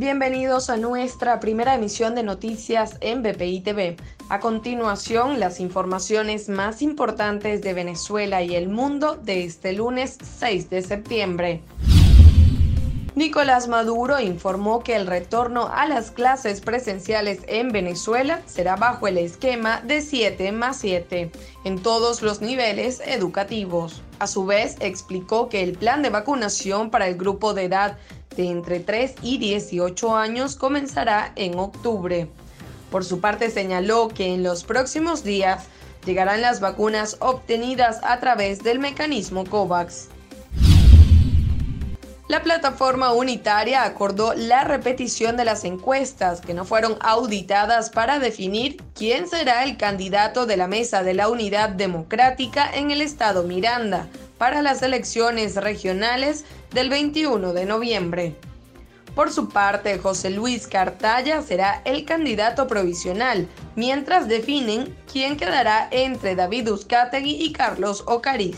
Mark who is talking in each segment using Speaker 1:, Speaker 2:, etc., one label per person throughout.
Speaker 1: Bienvenidos a nuestra primera emisión de noticias en BPI TV. A continuación, las informaciones más importantes de Venezuela y el mundo de este lunes 6 de septiembre. Nicolás Maduro informó que el retorno a las clases presenciales en Venezuela será bajo el esquema de 7 más 7 en todos los niveles educativos. A su vez, explicó que el plan de vacunación para el grupo de edad entre 3 y 18 años comenzará en octubre. Por su parte, señaló que en los próximos días llegarán las vacunas obtenidas a través del mecanismo COVAX. La plataforma unitaria acordó la repetición de las encuestas que no fueron auditadas para definir quién será el candidato de la Mesa de la Unidad Democrática en el estado Miranda para las elecciones regionales del 21 de noviembre. Por su parte, José Luis Cartaya será el candidato provisional, mientras definen quién quedará entre David Uzcategui y Carlos Ocariz.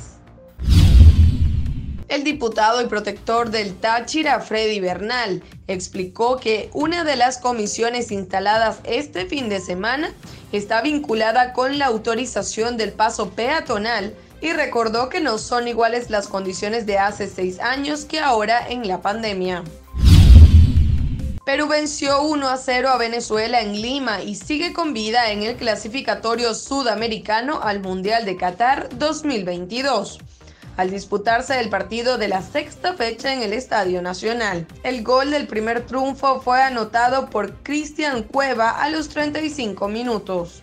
Speaker 1: El diputado y protector del Táchira, Freddy Bernal, explicó que una de las comisiones instaladas este fin de semana está vinculada con la autorización del paso peatonal y recordó que no son iguales las condiciones de hace seis años que ahora en la pandemia. Perú venció 1 a 0 a Venezuela en Lima y sigue con vida en el clasificatorio sudamericano al Mundial de Qatar 2022 al disputarse el partido de la sexta fecha en el Estadio Nacional. El gol del primer triunfo fue anotado por Cristian Cueva a los 35 minutos.